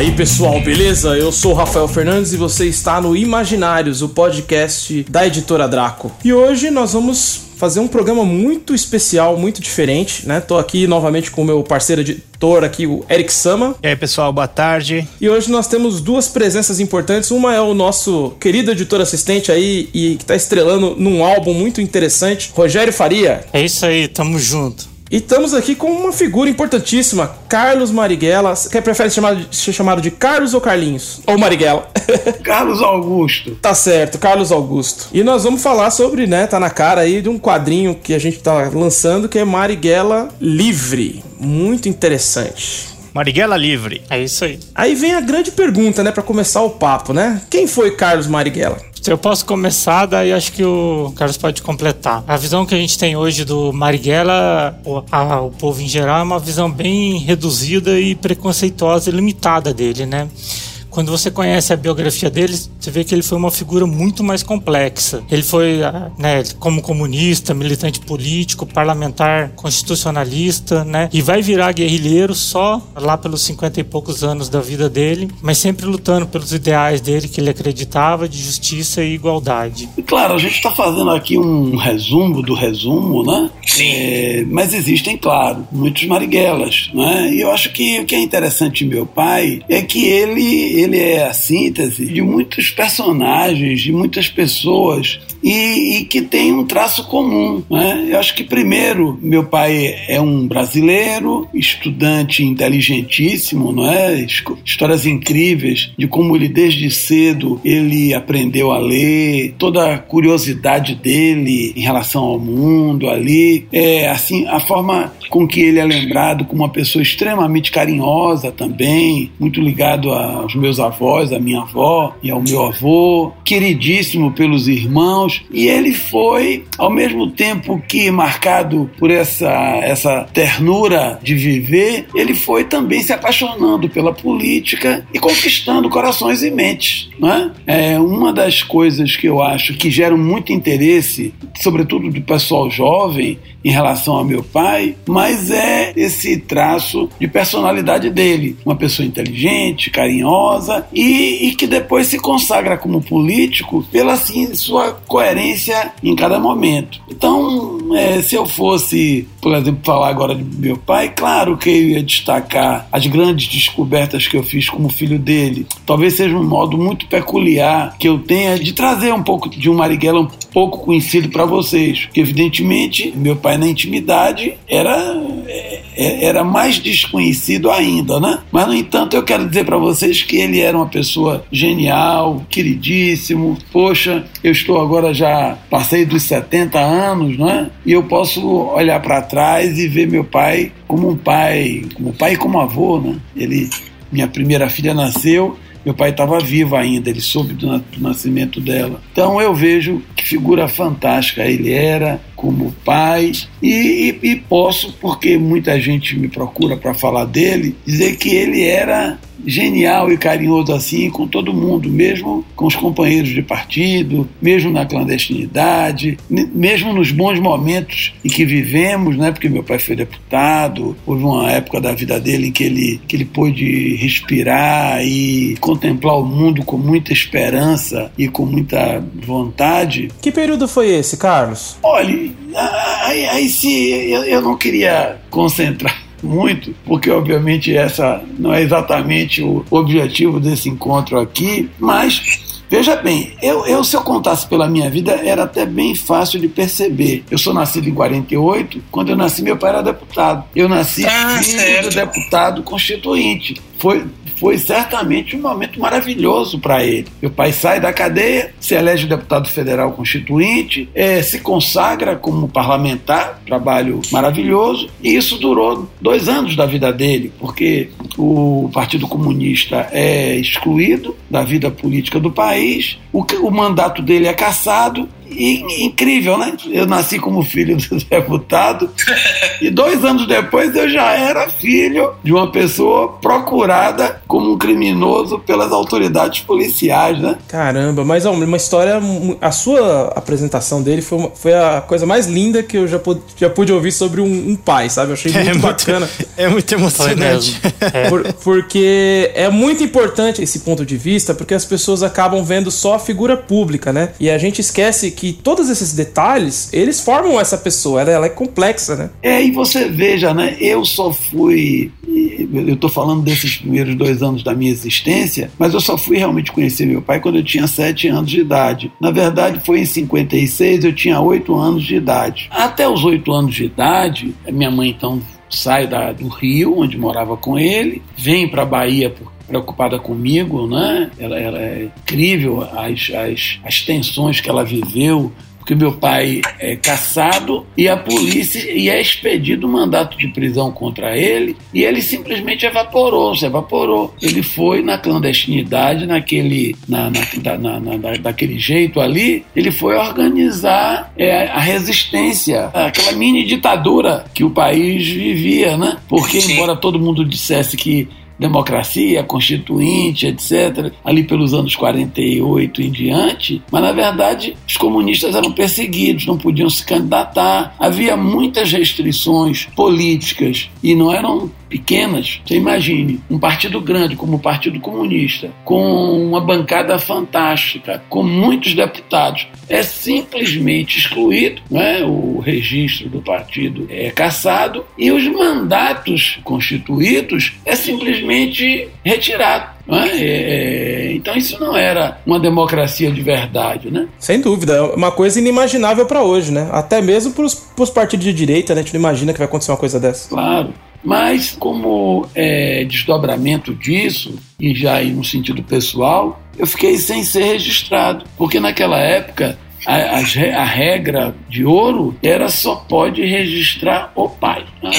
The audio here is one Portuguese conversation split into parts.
Aí pessoal, beleza? Eu sou o Rafael Fernandes e você está no Imaginários, o podcast da editora Draco. E hoje nós vamos fazer um programa muito especial, muito diferente, né? Tô aqui novamente com o meu parceiro editor aqui, o Eric Sama. E aí, pessoal, boa tarde. E hoje nós temos duas presenças importantes. Uma é o nosso querido editor assistente aí e que tá estrelando num álbum muito interessante, Rogério Faria. É isso aí, tamo junto. E estamos aqui com uma figura importantíssima, Carlos Marighella. Quer prefere chamar, ser chamado de Carlos ou Carlinhos? Ou Marighella? Carlos Augusto. Tá certo, Carlos Augusto. E nós vamos falar sobre, né, tá na cara aí de um quadrinho que a gente tá lançando que é Marighella Livre. Muito interessante. Marighella Livre. É isso aí. Aí vem a grande pergunta, né, para começar o papo, né? Quem foi Carlos Marighella? Se eu posso começar, daí acho que o Carlos pode completar. A visão que a gente tem hoje do Marighella, o, a, o povo em geral, é uma visão bem reduzida e preconceituosa e limitada dele, né? Quando você conhece a biografia dele, você vê que ele foi uma figura muito mais complexa. Ele foi, ah, né, como comunista, militante político, parlamentar, constitucionalista, né, e vai virar guerrilheiro só lá pelos 50 e poucos anos da vida dele, mas sempre lutando pelos ideais dele que ele acreditava de justiça e igualdade. Claro, a gente está fazendo aqui um resumo do resumo, né? Sim. É, mas existem, claro, muitos Marighellas, né? E eu acho que o que é interessante em meu pai é que ele ele é a síntese de muitos personagens, de muitas pessoas e, e, que tem um traço comum. Né? Eu acho que, primeiro, meu pai é um brasileiro, estudante inteligentíssimo, não é? histórias incríveis de como ele, desde cedo, ele aprendeu a ler, toda a curiosidade dele em relação ao mundo ali, é assim, a forma com que ele é lembrado como uma pessoa extremamente carinhosa também, muito ligado aos meus avós, à minha avó e ao meu avô, queridíssimo pelos irmãos e ele foi, ao mesmo tempo que marcado por essa, essa ternura de viver, ele foi também se apaixonando pela política e conquistando corações e mentes. Né? É uma das coisas que eu acho que geram muito interesse, sobretudo do pessoal jovem, em relação ao meu pai, mas é esse traço de personalidade dele. Uma pessoa inteligente, carinhosa e, e que depois se consagra como político pela assim, sua coerência em cada momento. Então, é, se eu fosse, por exemplo, falar agora de meu pai, claro que eu ia destacar as grandes descobertas que eu fiz como filho dele. Talvez seja um modo muito peculiar que eu tenha de trazer um pouco de um Marighella um pouco conhecido para vocês. Que, evidentemente, meu pai na intimidade era, é, era mais desconhecido ainda, né? Mas, no entanto, eu quero dizer para vocês que ele era uma pessoa genial, queridíssimo. Poxa, eu estou agora já passei dos 70 anos, né? E eu posso olhar para trás e ver meu pai como um pai, como pai e como avô, né? Ele, minha primeira filha nasceu meu pai estava vivo ainda, ele soube do, do, nascimento dela. Então eu vejo que figura fantástica ele era como pai e, e, e posso, porque muita gente me procura para falar dele, dizer que ele era genial e carinhoso assim com todo mundo, mesmo com os companheiros de partido, mesmo na clandestinidade, mesmo nos bons momentos em que vivemos, né? Porque meu pai foi deputado, houve uma época da vida dele em que ele que ele pôde respirar e contemplar o mundo com muita esperança e com muita vontade. Que período foi esse, Carlos? Olha, aí, aí se eu, eu não queria concentrar muito, porque obviamente essa não é exatamente o objetivo desse encontro aqui, mas Veja bem, eu, eu, se eu contasse pela minha vida, era até bem fácil de perceber. Eu sou nascido em 48, quando eu nasci, meu pai era deputado. Eu nasci ah, filho certo. do deputado constituinte. Foi, foi certamente um momento maravilhoso para ele. Meu pai sai da cadeia, se elege deputado federal constituinte, é, se consagra como parlamentar, trabalho maravilhoso, e isso durou dois anos da vida dele, porque o Partido Comunista é excluído da vida política do país, o, o mandato dele é cassado e, incrível, né? Eu nasci como filho do deputado e dois anos depois eu já era filho de uma pessoa procurada como um criminoso pelas autoridades policiais, né? Caramba, mas ó, uma história. A sua apresentação dele foi, uma, foi a coisa mais linda que eu já pude, já pude ouvir sobre um, um pai, sabe? Eu achei muito, é muito bacana. É muito emocionante. É. Por, porque é muito importante esse ponto de vista, porque as pessoas acabam vendo só a figura pública, né? E a gente esquece que todos esses detalhes, eles formam essa pessoa, ela, ela é complexa, né? É, e você veja, né? Eu só fui. Eu tô falando desses primeiros dois anos da minha existência, mas eu só fui realmente conhecer meu pai quando eu tinha sete anos de idade. Na verdade, foi em 56, eu tinha oito anos de idade. Até os oito anos de idade, minha mãe então sai da, do Rio, onde morava com ele, vem para a Bahia preocupada comigo, né? Ela, ela é incrível as, as, as tensões que ela viveu, porque meu pai é caçado e a polícia e é expedido um mandato de prisão contra ele e ele simplesmente evaporou, se evaporou. Ele foi na clandestinidade, naquele, na, na, na, na daquele jeito ali, ele foi organizar é, a resistência, aquela mini ditadura que o país vivia, né? Porque embora todo mundo dissesse que democracia, constituinte, etc., ali pelos anos 48 em diante, mas na verdade os comunistas eram perseguidos, não podiam se candidatar, havia muitas restrições políticas e não eram pequenas. Você imagine um partido grande como o Partido Comunista, com uma bancada fantástica, com muitos deputados, é simplesmente excluído, né? o registro do partido é cassado e os mandatos constituídos é simplesmente retirado. É? É, é, então isso não era uma democracia de verdade, né? Sem dúvida, é uma coisa inimaginável para hoje, né? Até mesmo para os partidos de direita, né? A gente não imagina que vai acontecer uma coisa dessa. Claro. Mas, como é, desdobramento disso, e já aí no sentido pessoal, eu fiquei sem ser registrado, porque naquela época a, a, a, regra de ouro era só pode registrar o pai. Né?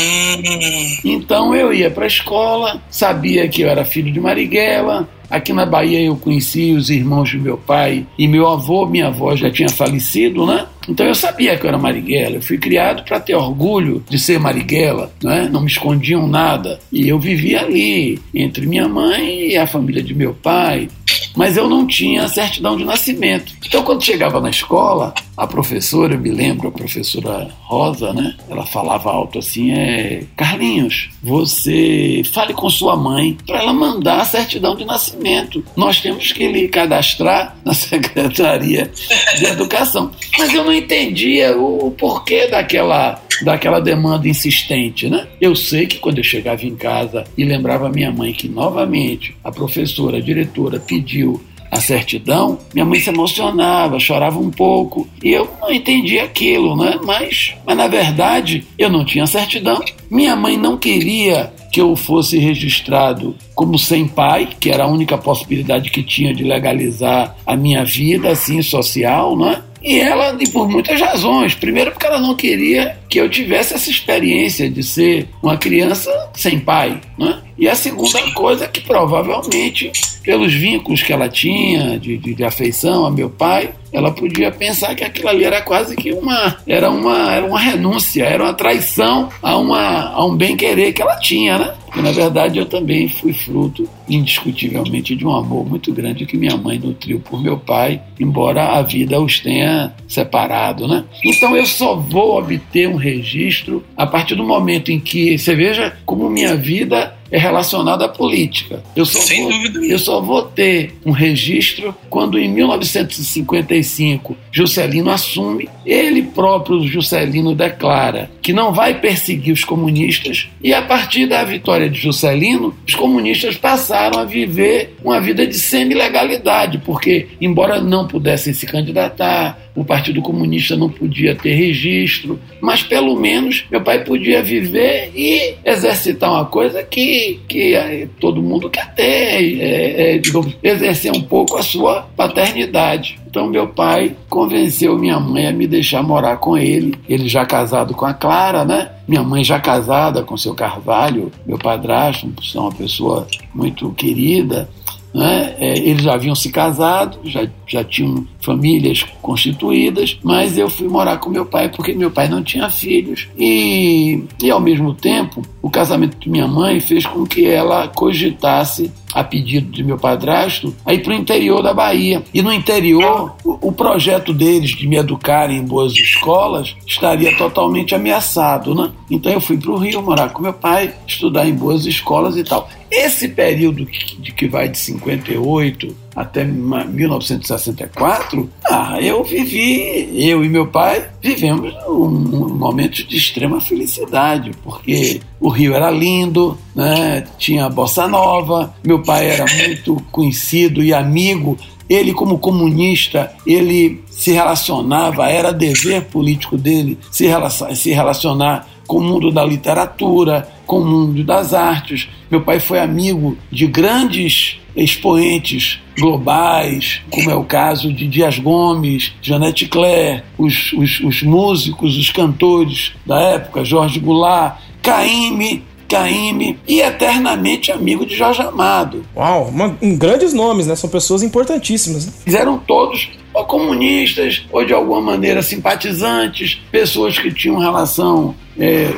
Então eu ia para a escola, sabia que eu era filho de Marighella. Aqui na Bahia eu conheci os irmãos do meu pai e meu avô, minha avó já tinha falecido, né? Então eu sabia que eu era Marighella, eu fui criado para ter orgulho de ser Marighella, né? não me escondiam nada. E eu vivia ali, entre minha mãe e a família de meu pai, mas eu não tinha certidão de nascimento. Então quando chegava na escola, a professora, eu me lembro, a professora Rosa, né? Ela falava alto assim: é, Carlinhos, você fale com sua mãe para ela mandar a certidão de nascimento. Nós temos que lhe cadastrar na Secretaria de Educação. Mas eu não entendia o, o porquê daquela, daquela demanda insistente, né? Eu sei que quando eu chegava em casa e lembrava minha mãe que novamente a professora, a diretora pediu a certidão, minha mãe se emocionava, chorava um pouco. E eu não entendia aquilo, né? Mas, mas na verdade, eu não tinha certidão. Minha mãe não queria que eu fosse registrado como sem pai, que era a única possibilidade que tinha de legalizar a minha vida assim social, né? E ela, e por muitas razões. Primeiro, porque ela não queria que eu tivesse essa experiência de ser uma criança sem pai. Né? E a segunda coisa é que provavelmente, pelos vínculos que ela tinha de, de, de afeição a meu pai, ela podia pensar que aquilo ali era quase que uma era uma era uma renúncia, era uma traição a uma a um bem querer que ela tinha, né? Na verdade eu também fui fruto indiscutivelmente de um amor muito grande que minha mãe nutriu por meu pai, embora a vida os tenha separado, né? Então eu só vou obter um registro a partir do momento em que você veja como minha vida é relacionado à política. Eu só, Sem vou, dúvida. eu só vou ter um registro quando, em 1955, Juscelino assume, ele próprio, Juscelino, declara que não vai perseguir os comunistas, e a partir da vitória de Juscelino, os comunistas passaram a viver uma vida de semi-legalidade, porque, embora não pudessem se candidatar, o Partido Comunista não podia ter registro, mas pelo menos meu pai podia viver e exercitar uma coisa que, que é, todo mundo quer ter, é, é, digamos, exercer um pouco a sua paternidade. Então meu pai convenceu minha mãe a me deixar morar com ele. Ele já casado com a Clara, né? Minha mãe já casada com seu Carvalho, meu padrasto, uma pessoa muito querida. Né? É, eles já haviam se casado, já, já tinham famílias constituídas, mas eu fui morar com meu pai porque meu pai não tinha filhos. E, e ao mesmo tempo, o casamento de minha mãe fez com que ela cogitasse a pedido de meu padrasto, a ir para o interior da Bahia. E no interior, o, o, projeto deles de me educar em boas escolas estaria totalmente ameaçado, né? Então eu fui para o Rio morar com meu pai, estudar em boas escolas e tal. Esse período de que vai de 58 até 1964, ah, eu vivi, eu e meu pai vivemos um, um momento de extrema felicidade, porque o Rio era lindo, né? tinha a bossa nova, meu pai era muito conhecido e amigo ele, como comunista, ele se relacionava, era dever político dele se relacionar com o mundo da literatura, com o mundo das artes. Meu pai foi amigo de grandes expoentes globais, como é o caso de Dias Gomes, Janete Claire, os, os, os músicos, os cantores da época, Jorge Goulart, Caíme, Caíme e eternamente amigo de Jorge Amado. Uau, uma, um, grandes nomes, né? São pessoas importantíssimas. Né? Eram todos ou comunistas, ou de alguma maneira simpatizantes, pessoas que tinham relação é,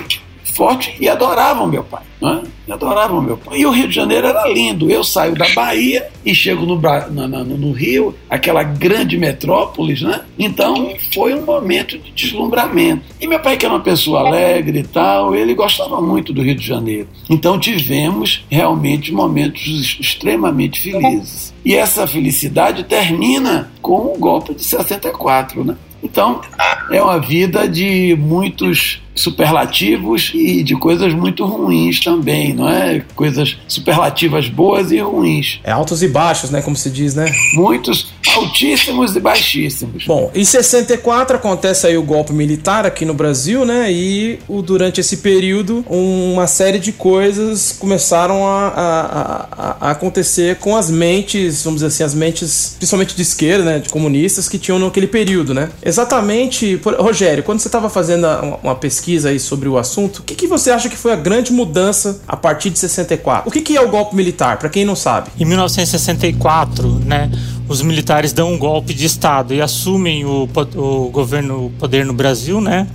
forte e adoravam meu pai. Né? Adoravam meu pai. E o Rio de Janeiro era lindo. Eu saio da Bahia e chego no, no, no, no Rio, aquela grande metrópolis, né? Então foi um momento de deslumbramento. E meu pai, que era uma pessoa alegre e tal, ele gostava muito do Rio de Janeiro. Então tivemos realmente momentos extremamente felizes. E essa felicidade termina com o golpe de 64, né? Então, é uma vida de muitos superlativos e de coisas muito ruins também, não é? Coisas superlativas boas e ruins. É altos e baixos, né? Como se diz, né? Muitos altíssimos e baixíssimos. Bom, em 64 acontece aí o golpe militar aqui no Brasil, né? E o, durante esse período, uma série de coisas começaram a, a, a, acontecer com as mentes, vamos dizer assim, as mentes, principalmente de esquerda, né? De comunistas que tinham naquele período, né? Exatamente, Rogério, quando você estava fazendo uma pesquisa pesquisa aí sobre o assunto, o que, que você acha que foi a grande mudança a partir de 64? O que, que é o golpe militar, para quem não sabe? Em 1964, né, os militares dão um golpe de Estado e assumem o, o governo, o poder no Brasil, né?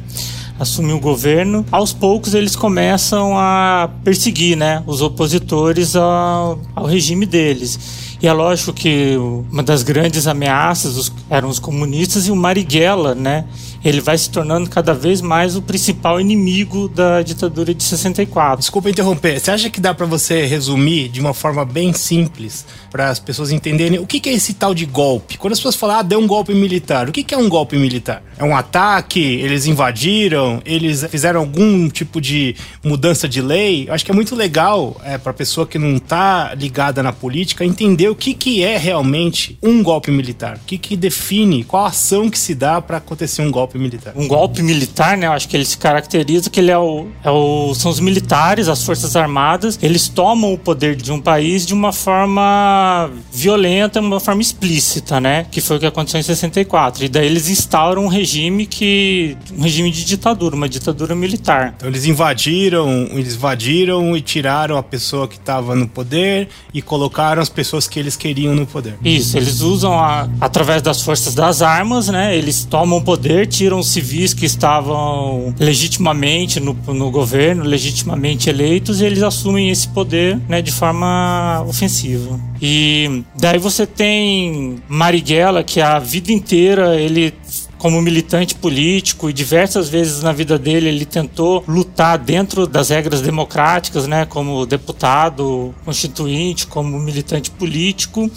assumem o governo, aos poucos eles começam a perseguir né, os opositores ao, ao regime deles. E é lógico que uma das grandes ameaças eram os comunistas e o Marighella, né? Ele vai se tornando cada vez mais o principal inimigo da ditadura de 64. Desculpa interromper. Você acha que dá para você resumir de uma forma bem simples para as pessoas entenderem o que, é esse tal de golpe? Quando as pessoas falam, ah, deu um golpe militar, o que, é um golpe militar? É um ataque? Eles invadiram? Eles fizeram algum tipo de mudança de lei? Eu acho que é muito legal é, para pessoa que não tá ligada na política entender o que, que é realmente um golpe militar. O que, que define, qual ação que se dá para acontecer um golpe militar. Um golpe militar, né? Eu acho que ele se caracteriza que ele é o, é o, são os militares, as forças armadas, eles tomam o poder de um país de uma forma violenta, uma forma explícita, né? Que foi o que aconteceu em 64. E daí eles instauram um regime que um regime de ditadura, uma ditadura militar. Então eles invadiram, eles invadiram e tiraram a pessoa que estava no poder e colocaram as pessoas que eles queriam no poder. Isso, eles usam a, através das forças das armas, né? Eles tomam poder, tiram civis que estavam legitimamente no, no governo, legitimamente eleitos, e eles assumem esse poder, né, de forma ofensiva. E daí você tem Marighella, que a vida inteira ele como militante político e diversas vezes na vida dele ele tentou lutar dentro das regras democráticas, né, como deputado constituinte, como militante político.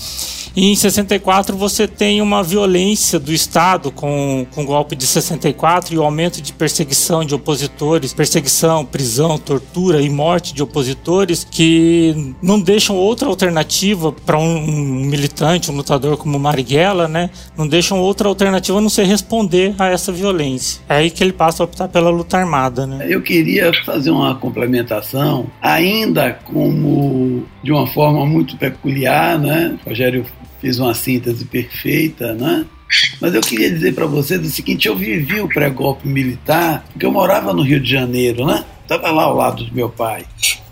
E em 64 você tem uma violência do Estado com, com o golpe de 64 e o aumento de perseguição de opositores, perseguição, prisão, tortura e morte de opositores que não deixam outra alternativa para um, militante, um lutador como Marighella, né? Não deixam outra alternativa a não ser responder a essa violência. É aí que ele passa a optar pela luta armada, né? Eu queria fazer uma complementação, ainda como de uma forma muito peculiar, né? O Rogério fez uma síntese perfeita, né? Mas eu queria dizer para vocês o seguinte: eu vivi o pré-golpe militar, porque eu morava no Rio de Janeiro, né? Estava lá ao lado do meu pai.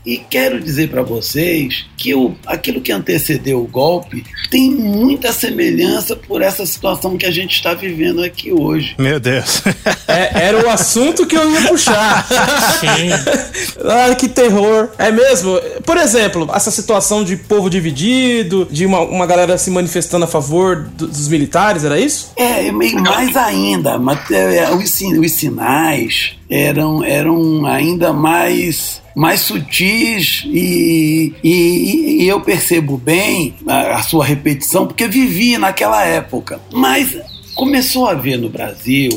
E quero dizer para vocês que o, aquilo que antecedeu o golpe tem muita semelhança por essa situação que a gente está vivendo aqui hoje. Meu Deus. É, era o assunto que eu ia puxar. Sim. ah, que terror. É mesmo? Por exemplo, essa situação de povo dividido, de uma, uma galera se manifestando a favor dos militares, era isso? É, mais ainda. Mas, é, os, os sinais eram, eram ainda mais mais sutis e, e, e, eu percebo bem a, a sua repetição porque vivi naquela época. Mas começou a haver no Brasil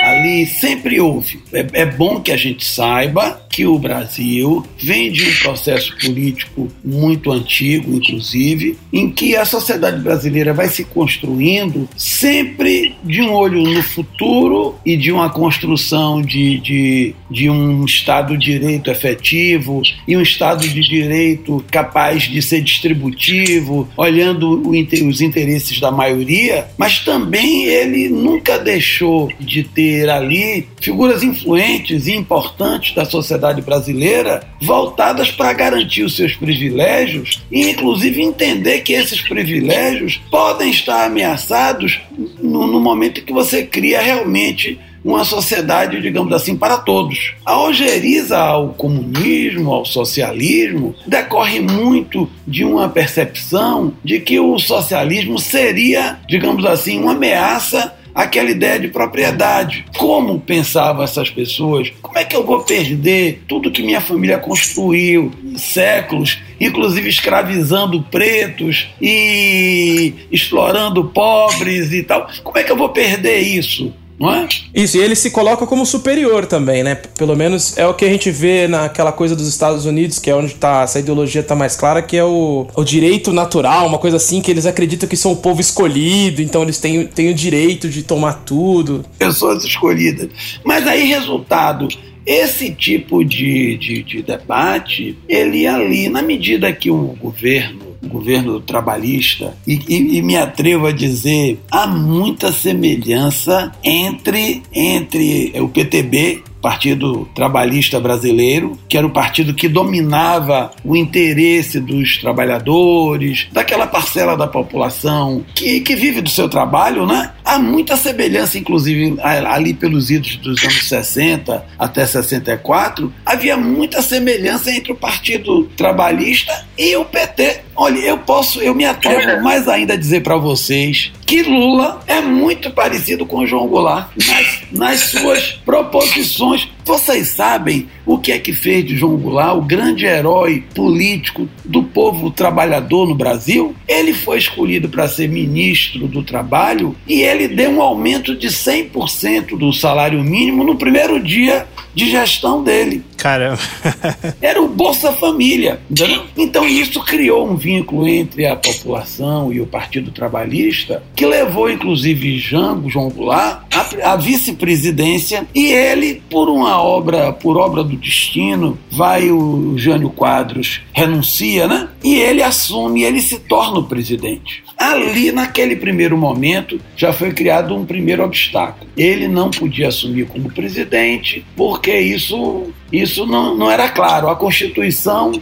ali sempre houve. É, é, bom que a gente saiba que o Brasil vem de um processo político muito antigo, inclusive, em que a sociedade brasileira vai se construindo sempre de um olho no futuro e de uma construção de, de, de um Estado de Direito efetivo e um Estado de Direito capaz de ser distributivo, olhando os interesses da maioria, mas também ele nunca deixou de ter ali figuras influentes e importantes da sociedade brasileira voltadas para garantir os seus privilégios e, inclusive, entender que esses privilégios podem estar ameaçados no, no momento que você cria realmente uma sociedade, digamos assim, para todos. A ojeriza ao comunismo, ao socialismo, decorre muito de uma percepção de que o socialismo seria, digamos assim, uma ameaça aquela ideia de propriedade. Como pensavam essas pessoas? Como é que eu vou perder tudo que minha família construiu séculos, inclusive escravizando pretos e explorando pobres e tal? Como é que eu vou perder isso? Não é? Isso, e ele se coloca como superior também, né? Pelo menos é o que a gente vê naquela coisa dos Estados Unidos, que é onde tá, essa ideologia tá mais clara, que é o, o direito natural, uma coisa assim, que eles acreditam que são o povo escolhido, então eles têm, têm o direito de tomar tudo. Pessoas escolhidas. Mas aí, resultado, esse tipo de, de, de debate, ele ali, na medida que o governo governo trabalhista, e, e, e, me atrevo a dizer, há muita semelhança entre, entre o PTB Partido Trabalhista Brasileiro, que era o partido que dominava o interesse dos trabalhadores, daquela parcela da população que, que vive do seu trabalho, né? Há muita semelhança, inclusive, ali pelos idos dos anos 60 até 64, havia muita semelhança entre o Partido Trabalhista e o PT. Olha, eu posso, eu me atrevo mais ainda a dizer para vocês que Lula é muito parecido com João Goulart nas, nas suas proposições bons vocês sabem o que é que fez de João Goulart o grande herói político do povo trabalhador no Brasil? Ele foi escolhido para ser ministro do Trabalho e ele deu um aumento de 100% do salário mínimo no primeiro dia de gestão dele. Caramba. Era o Bolsa Família. Entendeu? Então isso criou um vínculo entre a população e o Partido Trabalhista que levou inclusive Jango, João Goulart, à vice-presidência e ele, por uma obra, por obra do destino, vai o Jânio Quadros, renuncia, né? E ele assume, ele se torna o presidente. Ali, naquele primeiro momento, já foi criado um primeiro obstáculo. Ele não podia assumir como presidente, porque isso, isso não, não era claro. A Constituição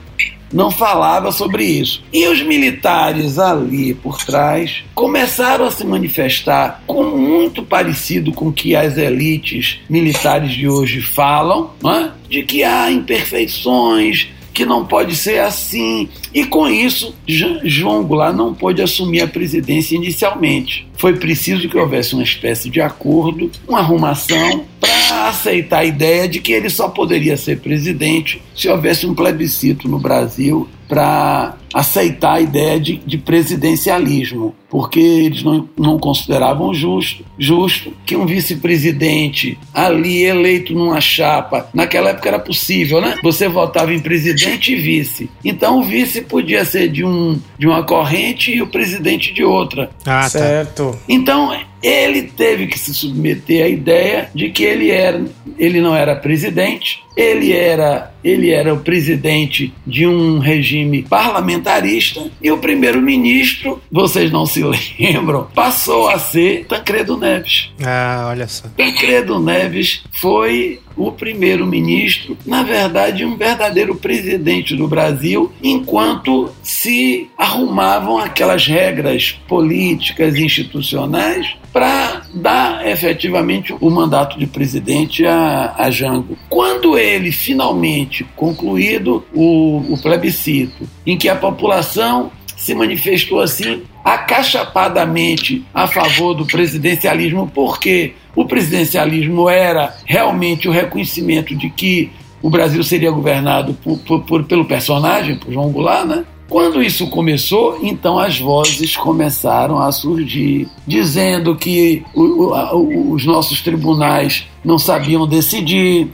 não falava sobre isso. E os militares ali por trás começaram a se manifestar com muito parecido com o que as elites militares de hoje falam, é? de que há imperfeições, que não pode ser assim. E com isso, João Goulart não pôde assumir a presidência inicialmente. Foi preciso que houvesse uma espécie de acordo, uma arrumação, para aceitar a ideia de que ele só poderia ser presidente se houvesse um plebiscito no Brasil para aceitar a ideia de, de, presidencialismo, porque eles não, não consideravam justo, justo que um vice-presidente ali eleito numa chapa, naquela época era possível, né? Você votava em presidente e vice. Então o vice podia ser de, um, de uma corrente e o presidente de outra. Ah, tá. certo. Então ele teve que se submeter à ideia de que ele era, ele não era presidente, ele era, ele era o presidente de um regime parlamentarista e o primeiro-ministro, vocês não se lembram, passou a ser Tancredo Neves. Ah, olha só. Tancredo Neves foi o primeiro-ministro, na verdade, um verdadeiro presidente do Brasil, enquanto se arrumavam aquelas regras políticas institucionais para dar efetivamente o mandato de presidente a, a Jango. Quando ele finalmente concluído o, o plebiscito, em que a população se manifestou assim acachapadamente a favor do presidencialismo, porque o presidencialismo era realmente o reconhecimento de que o Brasil seria governado por, por, por, pelo personagem, por João Goulart, né? Quando isso começou, então as vozes começaram a surgir, dizendo que o, o, os nossos tribunais não sabiam decidir,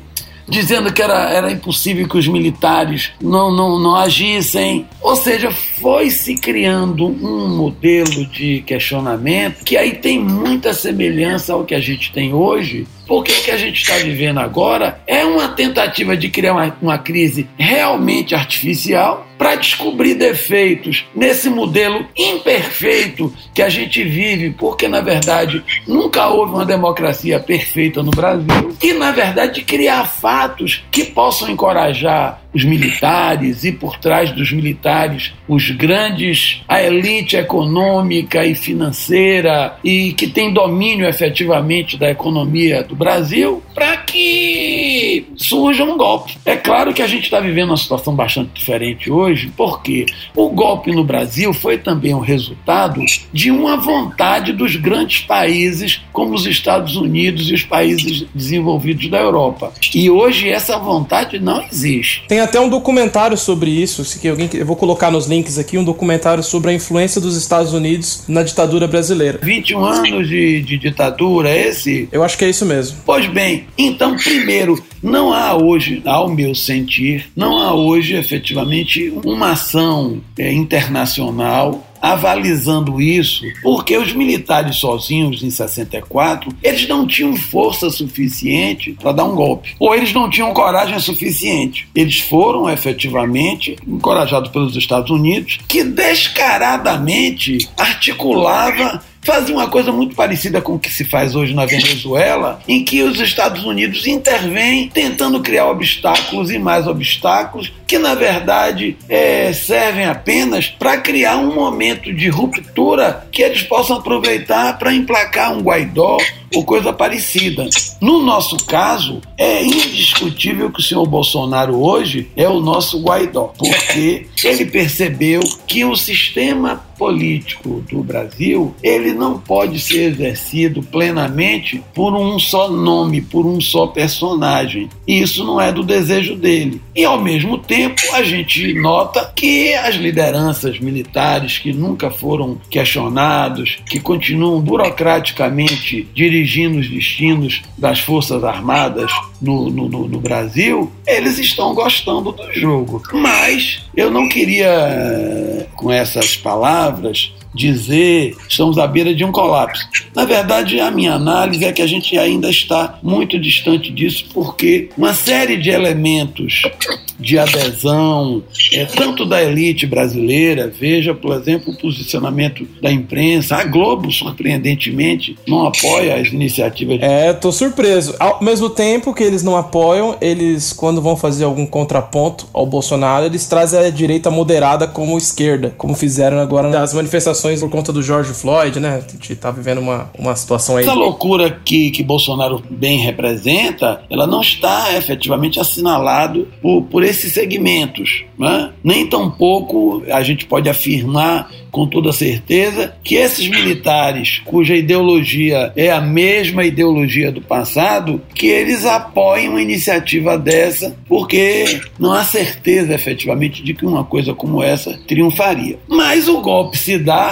dizendo que era, era impossível que os militares não, não, não agissem. Ou seja, foi se criando um modelo de questionamento que aí tem muita semelhança ao que a gente tem hoje, porque o que a gente está vivendo agora? É uma tentativa de criar uma, uma crise realmente artificial para descobrir defeitos nesse modelo imperfeito que a gente vive, porque na verdade nunca houve uma democracia perfeita no Brasil, e na verdade criar fatos que possam encorajar os militares e por trás dos militares os grandes, a elite econômica e financeira e que tem domínio efetivamente da economia do Brasil para que surja um golpe. É claro que a gente está vivendo uma situação bastante diferente hoje, porque o golpe no Brasil foi também o um resultado de uma vontade dos grandes países como os Estados Unidos e os países desenvolvidos da Europa. E hoje essa vontade não existe. Tem até um documentário sobre isso, se alguém eu vou colocar nos links aqui um documentário sobre a influência dos Estados Unidos na ditadura brasileira. 21 anos de, de ditadura, é esse? Eu acho que é isso mesmo. Pois bem, então primeiro, não há hoje, ao meu sentir, não há hoje efetivamente uma ação é, internacional avalizando isso, porque os militares sozinhos em 64, eles não tinham força suficiente para dar um golpe, ou eles não tinham coragem suficiente. Eles foram efetivamente encorajados pelos Estados Unidos, que descaradamente articulava fazia uma coisa muito parecida com o que se faz hoje na Venezuela, em que os Estados Unidos intervêm tentando criar obstáculos e mais obstáculos que, na verdade, é, servem apenas para criar um momento de ruptura que eles possam aproveitar para emplacar um Guaidó ou coisa parecida. No nosso caso, é indiscutível que o senhor Bolsonaro hoje é o nosso Guaidó, porque ele percebeu que o sistema político do Brasil ele não pode ser exercido plenamente por um só nome, por um só personagem. Isso não é do desejo dele. E ao mesmo tempo a gente nota que as lideranças militares que nunca foram questionados, que continuam burocraticamente dirigindo os destinos das Forças Armadas no, no, no, Brasil, eles estão gostando do jogo. Mas eu não queria, com essas palavras, palavras dizer estamos à beira de um colapso. Na verdade, a minha análise é que a gente ainda está muito distante disso, porque uma série de elementos de adesão, é, tanto da elite brasileira, veja, por exemplo, o posicionamento da imprensa. A Globo, surpreendentemente, não apoia as iniciativas. É, tô surpreso. Ao mesmo tempo que eles não apoiam, eles, quando vão fazer algum contraponto ao Bolsonaro, eles trazem a direita moderada como esquerda, como fizeram agora nas manifestações manifestações por conta do George Floyd, né? A gente tá vivendo uma, uma situação aí. Essa loucura que, que Bolsonaro bem representa, ela não está efetivamente assinalado por, por esses segmentos. Né? Nem tampouco a gente pode afirmar com toda certeza que esses militares, cuja ideologia é a mesma ideologia do passado, que eles apoiem uma iniciativa dessa, porque não há certeza efetivamente de que uma coisa como essa triunfaria. Mas o golpe se dá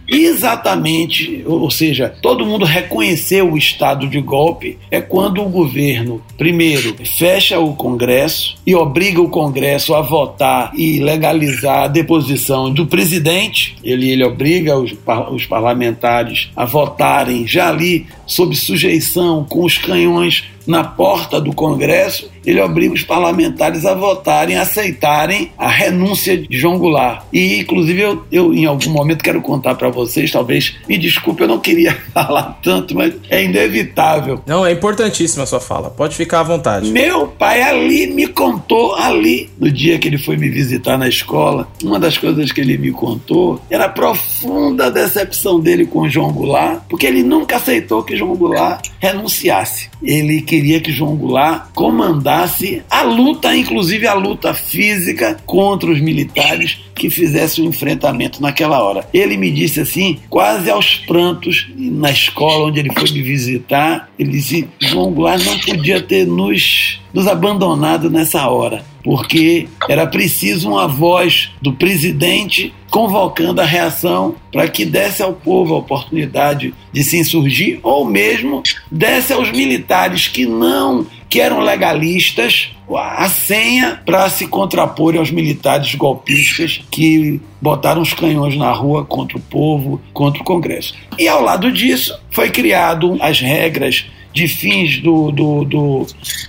exatamente, ou seja, todo mundo reconheceu o estado de golpe. É quando o governo, primeiro, fecha o Congresso e obriga o Congresso a votar e legalizar a deposição do presidente. Ele, ele obriga os, os parlamentares a votarem já ali sob sujeição com os canhões na porta do Congresso, ele obriga os parlamentares a votarem, a aceitarem a renúncia de João Goulart. E, inclusive, eu, eu em algum momento quero contar para vocês, talvez, me desculpe, eu não queria falar tanto, mas é inevitável. Não, é importantíssima a sua fala, pode ficar à vontade. Meu pai ali me contou, ali, no dia que ele foi me visitar na escola, uma das coisas que ele me contou era a profunda decepção dele com João Goulart, porque ele nunca aceitou que João Goulart renunciasse. Ele queria que João Goulart comandasse a luta, inclusive a luta física contra os militares que fizesse o um enfrentamento naquela hora. Ele me disse assim, quase aos prantos, na escola onde ele foi me visitar, ele disse: João Goulart não podia ter nos, nos abandonado nessa hora, porque era preciso uma voz do presidente convocando a reação para que desse ao povo a oportunidade de se insurgir ou mesmo desse aos militares que não que eram legalistas a senha para se contrapor aos militares golpistas que botaram os canhões na rua contra o povo, contra o Congresso. E ao lado disso foi criado as regras de fins do, do, do,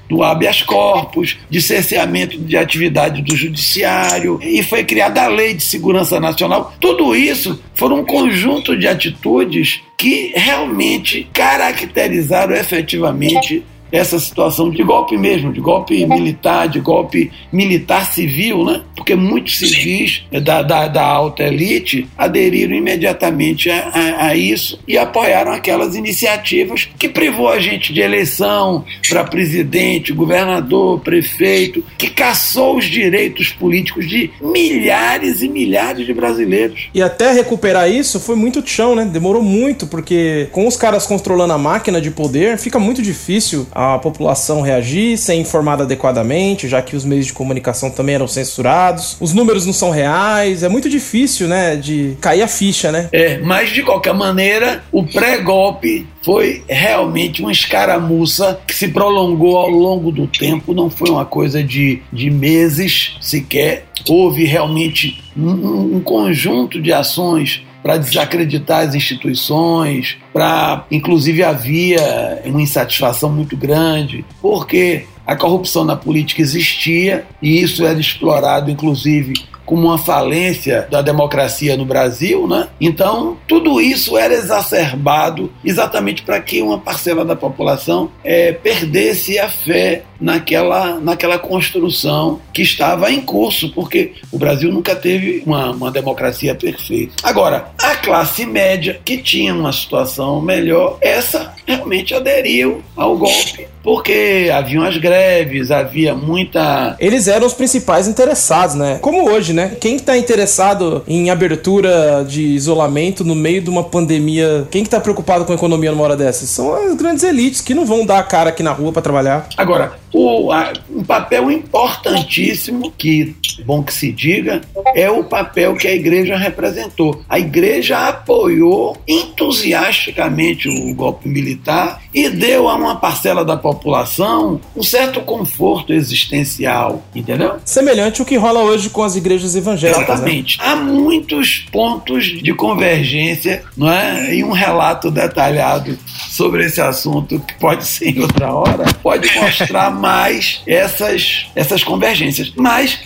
do habeas corpus, de cerceamento de atividade do judiciário, e foi criada a Lei de Segurança Nacional. Tudo isso foram um conjunto de atitudes que realmente caracterizaram efetivamente essa situação de golpe mesmo, de golpe militar, de golpe militar civil, né? Porque muitos civis da, da, da alta elite aderiram imediatamente a, a, a, isso e apoiaram aquelas iniciativas que privou a gente de eleição para presidente, governador, prefeito, que caçou os direitos políticos de milhares e milhares de brasileiros. E até recuperar isso foi muito chão, né? Demorou muito, porque com os caras controlando a máquina de poder, fica muito difícil a população reagir, ser informada adequadamente, já que os meios de comunicação também eram censurados. Os números não são reais, é muito difícil, né, de cair a ficha, né? É, mas de qualquer maneira, o pré-golpe foi realmente uma escaramuça que se prolongou ao longo do tempo, não foi uma coisa de, de meses sequer. Houve realmente um, um conjunto de ações para desacreditar as instituições, para inclusive havia uma insatisfação muito grande, porque a corrupção na política existia e isso era explorado inclusive como uma falência da democracia no Brasil, né? Então, tudo isso era exacerbado exatamente para que uma parcela da população é, perdesse a fé naquela, naquela construção que estava em curso, porque o Brasil nunca teve uma, uma democracia perfeita. Agora, a classe média, que tinha uma situação melhor, essa realmente aderiu ao golpe porque haviam as greves, havia muita. Eles eram os principais interessados, né? Como hoje, né? Quem está interessado em abertura de isolamento no meio de uma pandemia? Quem que tá preocupado com a economia numa hora dessas? São as grandes elites que não vão dar a cara aqui na rua para trabalhar. Agora, um papel importantíssimo, que bom que se diga, é o papel que a igreja representou. A igreja apoiou entusiasticamente o golpe militar e deu a uma parcela da população um certo conforto existencial, entendeu? Semelhante ao que rola hoje com as igrejas evangélicas. Né? Exatamente. Né? Há muitos pontos de convergência, não é? E um relato detalhado sobre esse assunto que pode ser em outra hora, pode mostrar mais essas, essas convergências. Mas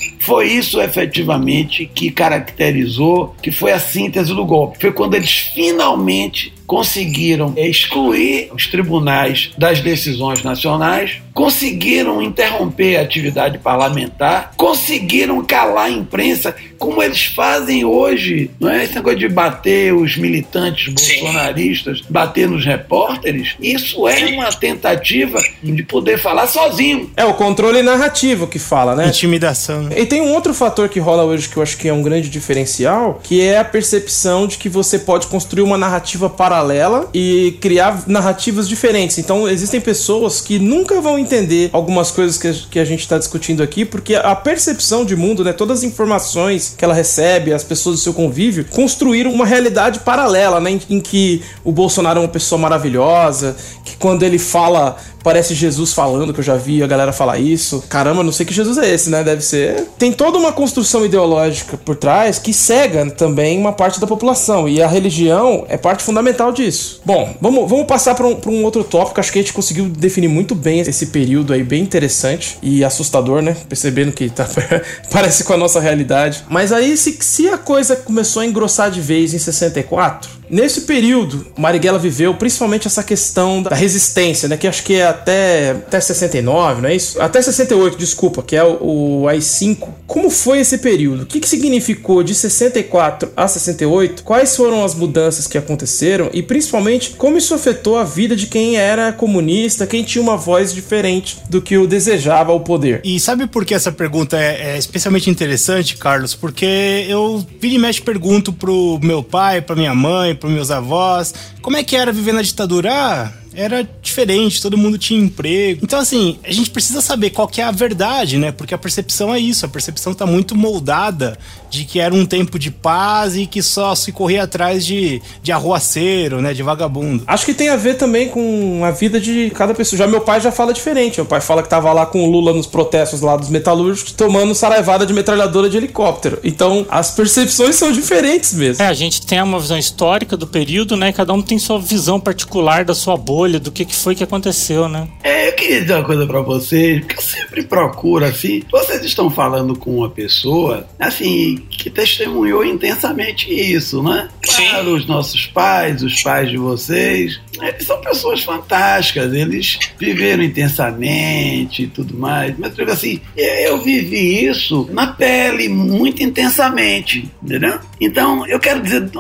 foi isso efetivamente que caracterizou, que foi a síntese do golpe. Foi quando eles finalmente conseguiram excluir os tribunais das decisões nacionais, conseguiram interromper a atividade parlamentar, conseguiram calar a imprensa, como eles fazem hoje. Não é esse negócio de bater os militantes bolsonaristas, bater nos repórteres. Isso é uma tentativa de poder falar sozinho. É o controle narrativo que fala, né? Intimidação. Né? E tem um outro fator que rola hoje que eu acho que é um grande diferencial, que é a percepção de que você pode construir uma narrativa paralela e criar narrativas diferentes. Então, existem pessoas que nunca vão entender algumas coisas que a, gente está discutindo aqui, porque a percepção de mundo, né, todas as informações que ela recebe, as pessoas do seu convívio, construíram uma realidade paralela, né, em que o Bolsonaro é uma pessoa maravilhosa, que quando ele fala parece Jesus falando, que eu já vi a galera falar isso. Caramba, não sei que Jesus é esse, né? Deve ser. Tem toda uma construção ideológica por trás que cega também uma parte da população. E a religião é parte fundamental disso. Bom, vamos, vamos passar para um, um outro tópico. Acho que a gente conseguiu definir muito bem esse período aí, bem interessante e assustador, né? Percebendo que tá, parece com a nossa realidade. Mas aí, se, se a coisa começou a engrossar de vez em 64, nesse período, Marighella viveu principalmente essa questão da resistência, né? Que acho que é até, até 69, não é isso? Até 68, desculpa, que é o, o AI-5. Como foi esse período? O que, que significou de 64 a 68? Quais foram as mudanças que aconteceram? E principalmente, como isso afetou a vida de quem era comunista, quem tinha uma voz diferente do que o desejava o poder? E sabe por que essa pergunta é, é especialmente interessante, Carlos? Porque eu vira e mexe pergunto pro meu pai, pra minha mãe, pros meus avós, como é que era viver na ditadura? Ah, era diferente, todo mundo tinha emprego. Então, assim, a gente precisa saber qual que é a verdade, né? Porque a percepção é isso, a percepção está muito moldada de que era um tempo de paz e que só se corria atrás de, de arruaceiro, né? De vagabundo. Acho que tem a ver também com a vida de cada pessoa. Já meu pai já fala diferente. Meu pai fala que tava lá com o Lula nos protestos lá dos metalúrgicos, tomando saraivada de metralhadora de helicóptero. Então, as percepções são diferentes mesmo. É, a gente tem uma visão histórica do período, né? Cada um tem sua visão particular da sua bolha, do que, que foi que aconteceu, né? É, eu queria dizer uma coisa para vocês, que eu sempre procuro, assim, vocês estão falando com uma pessoa, assim, que testemunhou intensamente isso, né? Claro, os nossos pais, os pais de vocês, eles são pessoas fantásticas, eles viveram intensamente e tudo mais, mas eu assim, eu vivi isso na pele muito intensamente, entendeu? Então, eu quero dizer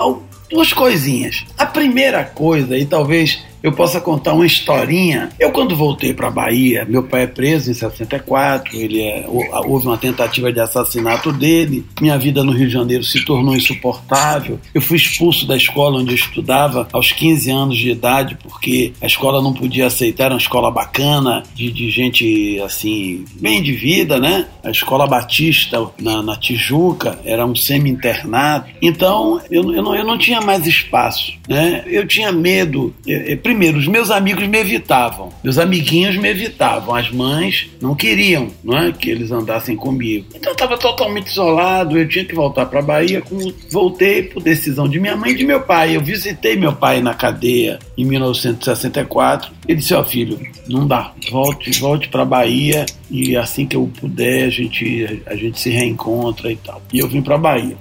duas coisinhas. A primeira coisa, e talvez eu possa contar uma historinha. Eu, quando voltei para Bahia, meu pai é preso em 64, ele é, houve uma tentativa de assassinato dele, minha vida no Rio de Janeiro se tornou insuportável. Eu fui expulso da escola onde eu estudava aos 15 anos de idade, porque a escola não podia aceitar, era uma escola bacana, de, de gente assim, bem de vida, né? A escola Batista na, na Tijuca era um semi-internato. Então, eu, eu, não, eu não tinha mais espaço, né? Eu tinha medo. Eu, eu, primeiro, os meus amigos me evitavam, meus amiguinhos me evitavam, as mães não queriam não é, que eles andassem comigo. Então eu estava totalmente isolado, eu tinha que voltar para a Bahia. Voltei por decisão de minha mãe e de meu pai. Eu visitei meu pai na cadeia em 1964. Ele disse: Ó, oh, filho, não dá, volte, volte para a Bahia e assim que eu puder a gente, a gente se reencontra e tal. E eu vim para a Bahia.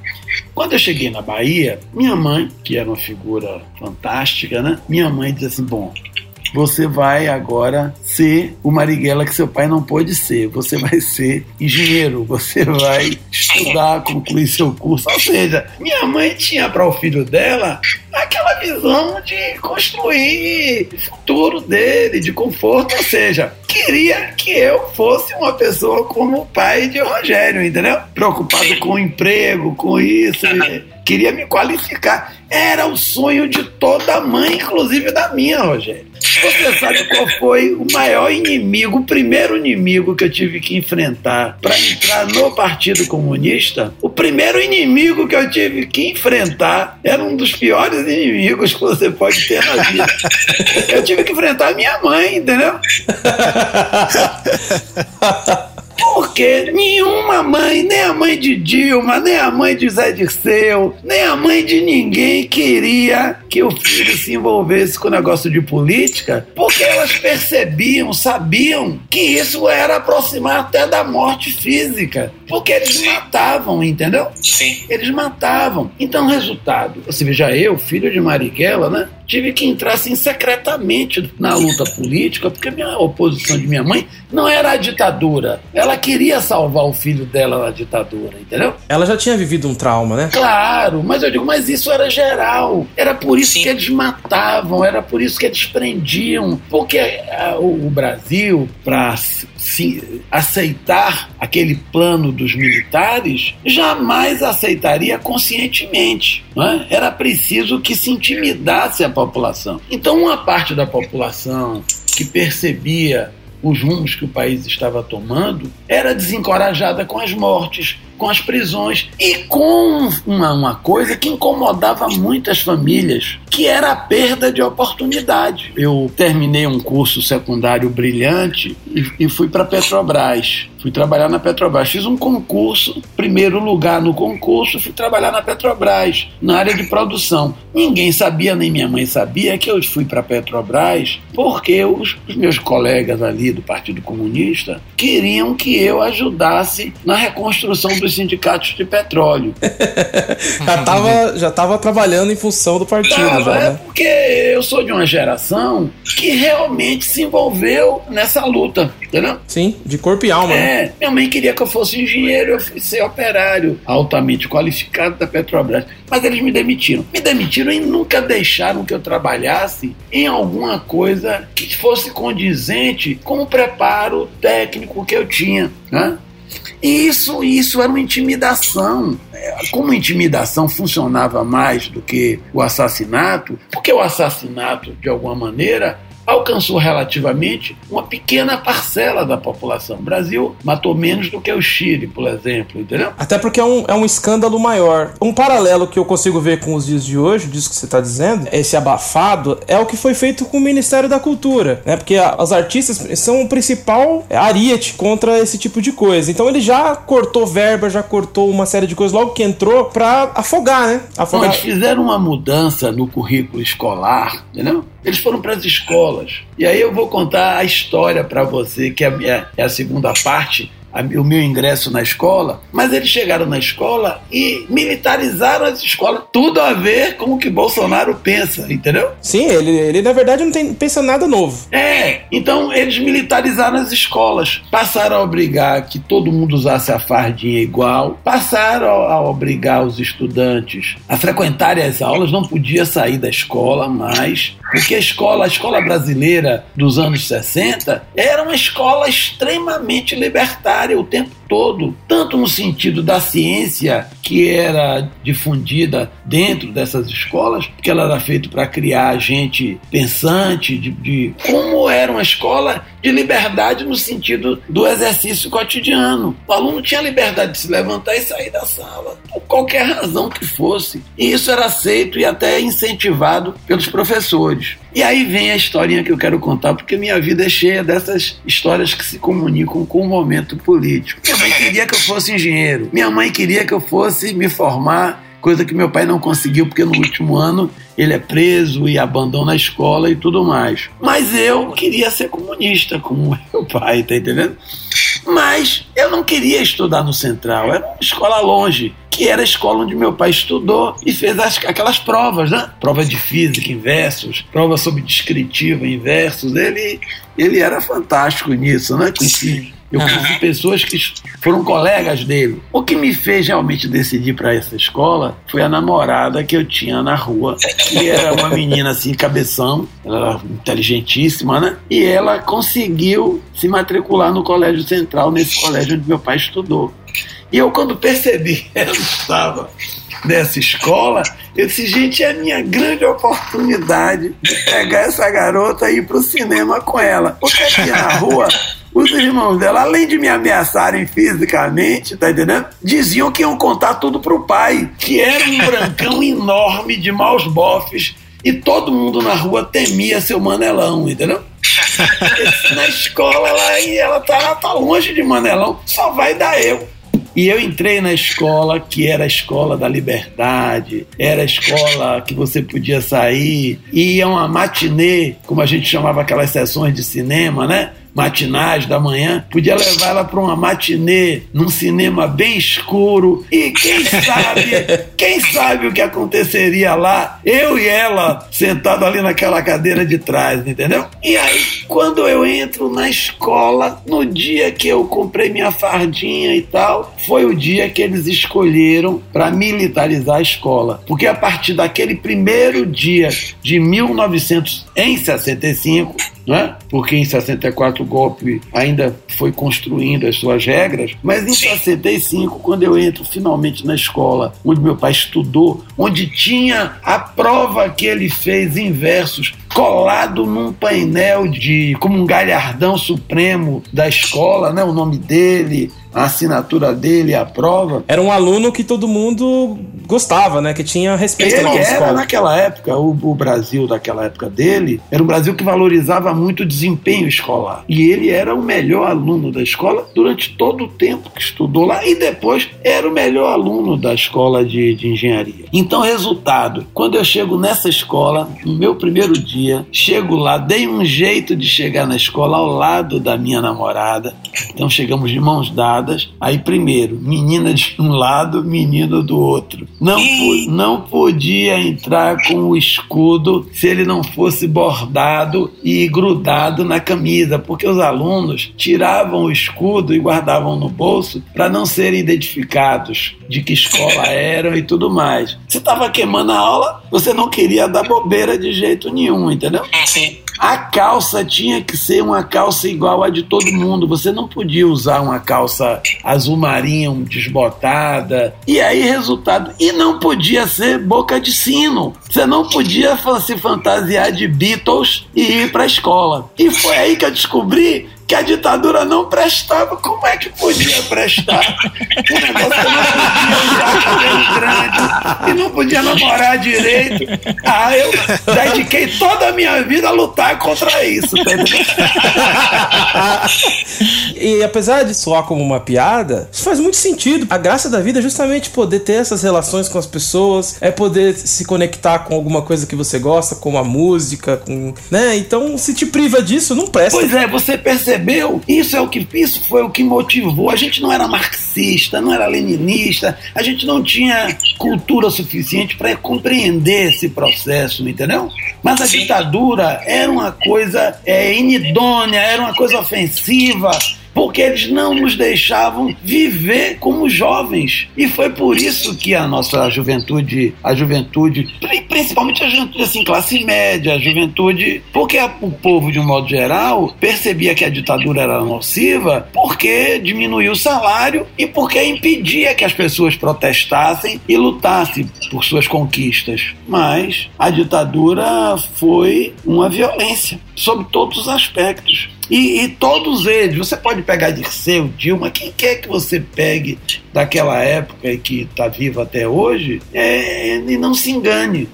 Quando eu cheguei na Bahia, minha mãe, que era uma figura fantástica, né? Minha mãe disse assim: bom, você vai agora ser o Marighella que seu pai não pôde ser. Você vai ser engenheiro, você vai estudar, concluir seu curso. Ou seja, minha mãe tinha para o filho dela aquela visão de construir o futuro dele, de conforto. Ou seja, queria que eu fosse uma pessoa como o pai de Rogério, entendeu? Preocupado com o emprego, com isso. Queria me qualificar. Era o sonho de toda mãe, inclusive da minha, Rogério. Você sabe qual foi o maior inimigo, o primeiro inimigo que eu tive que enfrentar para entrar no Partido Comunista? O primeiro inimigo que eu tive que enfrentar era um dos piores inimigos que você pode ter na vida. Eu tive que enfrentar minha mãe, entendeu? Porque nenhuma mãe, nem a mãe de Dilma, nem a mãe de Zé Dirceu, nem a mãe de ninguém queria que o filho se envolvesse com o negócio de política, porque elas percebiam, sabiam que isso era aproximar até da morte física. Porque eles Sim. matavam, entendeu? Sim. Eles matavam. Então, resultado, você veja, eu, filho de Marighella, né? Tive que entrar assim secretamente na luta política, porque a minha oposição de minha mãe não era a ditadura. Ela queria salvar o filho dela da ditadura, entendeu? Ela já tinha vivido um trauma, né? Claro, mas eu digo, mas isso era geral. Era por isso Sim. que eles matavam, era por isso que eles prendiam. Porque a, o, o Brasil, para se aceitar aquele plano dos militares, jamais aceitaria conscientemente. É? Era preciso que se intimidasse a população. Então, uma parte da população que percebia os rumos que o país estava tomando era desencorajada com as mortes, com as prisões e com uma, uma coisa que incomodava muitas famílias, que era a perda de oportunidade. Eu terminei um curso secundário brilhante e, e fui para Petrobras. Fui trabalhar na Petrobras. Fiz um concurso, primeiro lugar no concurso, fui trabalhar na Petrobras, na área de produção. Ninguém sabia, nem minha mãe sabia, que eu fui para Petrobras porque os, os meus colegas ali do Partido Comunista queriam que eu ajudasse na reconstrução do dos sindicatos de petróleo. já estava já tava trabalhando em função do partido. Tava, já, né? É porque eu sou de uma geração que realmente se envolveu nessa luta, entendeu? Sim, de corpo e alma. Né? É, minha mãe queria que eu fosse engenheiro, eu fui ser operário altamente qualificado da Petrobras. Mas eles me demitiram. Me demitiram e nunca deixaram que eu trabalhasse em alguma coisa que fosse condizente com o preparo técnico que eu tinha. Né? E isso, isso era uma intimidação. É, como intimidação funcionava mais do que o assassinato, porque o assassinato, de alguma maneira, alcançou relativamente uma pequena parcela da população. O Brasil matou menos do que o Chile, por exemplo, entendeu? Até porque é um, é um escândalo maior. Um paralelo que eu consigo ver com os dias de hoje, disso que você está dizendo, esse abafado, é o que foi feito com o Ministério da Cultura, né? Porque a, os artistas são o principal ariete contra esse tipo de coisa. Então ele já cortou verba, já cortou uma série de coisas logo que entrou para afogar, né? Afogar. Eles fizeram uma mudança no currículo escolar, entendeu? Eles foram para as escolas. E aí eu vou contar a história para você, que é a, minha, é a segunda parte o meu ingresso na escola, mas eles chegaram na escola e militarizaram as escolas. Tudo a ver com o que Bolsonaro pensa, entendeu? Sim, ele, ele na verdade não tem, pensa nada novo. É, então eles militarizaram as escolas, passaram a obrigar que todo mundo usasse a fardinha igual, passaram a obrigar os estudantes a frequentarem as aulas, não podia sair da escola mais, porque a escola, a escola brasileira dos anos 60 era uma escola extremamente libertária área o tempo todo, tanto no sentido da ciência que era difundida dentro dessas escolas, porque ela era feita para criar gente pensante, de, de, como era uma escola de liberdade no sentido do exercício cotidiano. O aluno tinha liberdade de se levantar e sair da sala, por qualquer razão que fosse. E isso era aceito e até incentivado pelos professores. E aí vem a historinha que eu quero contar, porque minha vida é cheia dessas histórias que se comunicam com o momento político. Minha mãe queria que eu fosse engenheiro. Minha mãe queria que eu fosse me formar coisa que meu pai não conseguiu porque no último ano ele é preso e abandona a escola e tudo mais. Mas eu queria ser comunista como meu pai, tá entendendo? Mas eu não queria estudar no Central, era uma escola longe, que era a escola onde meu pai estudou e fez as, aquelas provas, né? Prova de física em versos, prova sobre descritiva em versos. Ele, ele era fantástico nisso, né? Conheci eu conheci pessoas que foram colegas dele. O que me fez realmente decidir para essa escola foi a namorada que eu tinha na rua, que era uma menina assim, cabeção, ela era inteligentíssima, né? E ela conseguiu se matricular no Colégio Central, nesse colégio onde meu pai estudou. E eu, quando percebi que ela estava nessa escola, eu disse, gente, é a minha grande oportunidade de pegar essa garota e ir pro cinema com ela. Porque aqui na rua os irmãos dela, além de me ameaçarem fisicamente, tá entendendo? Diziam que iam contar tudo pro pai, que era um brancão enorme de maus bofes e todo mundo na rua temia seu manelão, entendeu? na escola ela, ela, tá, ela tá longe de manelão, só vai dar eu. E eu entrei na escola que era a escola da liberdade, era a escola que você podia sair, ia uma matinê, como a gente chamava aquelas sessões de cinema, né? Matinais da manhã, podia levar ela para uma matinê num cinema bem escuro. E quem sabe, quem sabe o que aconteceria lá, eu e ela sentado ali naquela cadeira de trás, entendeu? E aí, quando eu entro na escola, no dia que eu comprei minha fardinha e tal, foi o dia que eles escolheram para militarizar a escola, porque a partir daquele primeiro dia de 1965 né? porque em 64 o golpe ainda foi construindo as suas regras, mas em 65, quando eu entro finalmente na escola onde meu pai estudou, onde tinha a prova que ele fez em versos colado num painel de como um galhardão supremo da escola, né? O nome dele, a assinatura dele, a prova. Era um aluno que todo mundo gostava, né? Que tinha respeito Ele era escola. naquela época, o, o, Brasil daquela época dele, era um Brasil que valorizava muito o desempenho escolar. E ele era o melhor aluno da escola durante todo o tempo que estudou lá e depois era o melhor aluno da escola de, de engenharia. Então, resultado, quando eu chego nessa escola, no meu primeiro dia, dia, chego lá, dei um jeito de chegar na escola ao lado da minha namorada. Então chegamos de mãos dadas. Aí, primeiro, menina de um lado, menino do outro. Não, não podia entrar com o escudo se ele não fosse bordado e grudado na camisa, porque os alunos tiravam o escudo e guardavam no bolso para não serem identificados de que escola eram e tudo mais. Você estava queimando a aula, você não queria dar bobeira de jeito nenhum, entendeu? Sim. A calça tinha que ser uma calça igual a de todo mundo. Você não podia usar uma calça azul marinho desbotada. E aí, resultado. E não podia ser boca de sino. Você não podia se fantasiar de Beatles e ir para a escola. E foi aí que eu descobri que a ditadura não prestava. Como é que podia prestar? Um negócio não podia usar cabelo grande e não podia namorar direito. Ah, eu dediquei toda a minha vida a lutar contra isso. E apesar de soar como uma piada, isso faz muito sentido. A graça da vida é justamente poder ter essas relações com as pessoas, é poder se conectar com alguma coisa que você gosta, como a música, com, né? Então, se te priva disso, não presta. Pois é, você percebe percebeu? Isso é o que isso foi o que motivou. A gente não era marxista, não era leninista, a gente não tinha cultura suficiente para compreender esse processo, entendeu? Mas a ditadura era uma coisa é, inidônea, era uma coisa ofensiva porque eles não nos deixavam viver como jovens. E foi por isso que a nossa juventude, a juventude, principalmente a juventude assim, classe média, a juventude, porque o povo, de um modo geral, percebia que a ditadura era nociva porque diminuía o salário e porque impedia que as pessoas protestassem e lutassem por suas conquistas. Mas a ditadura foi uma violência sob todos os aspectos. E, e, todos eles, você pode pegar Dirceu, Dilma, quem quer que você pegue daquela época e que está vivo até hoje, é, e não se engane.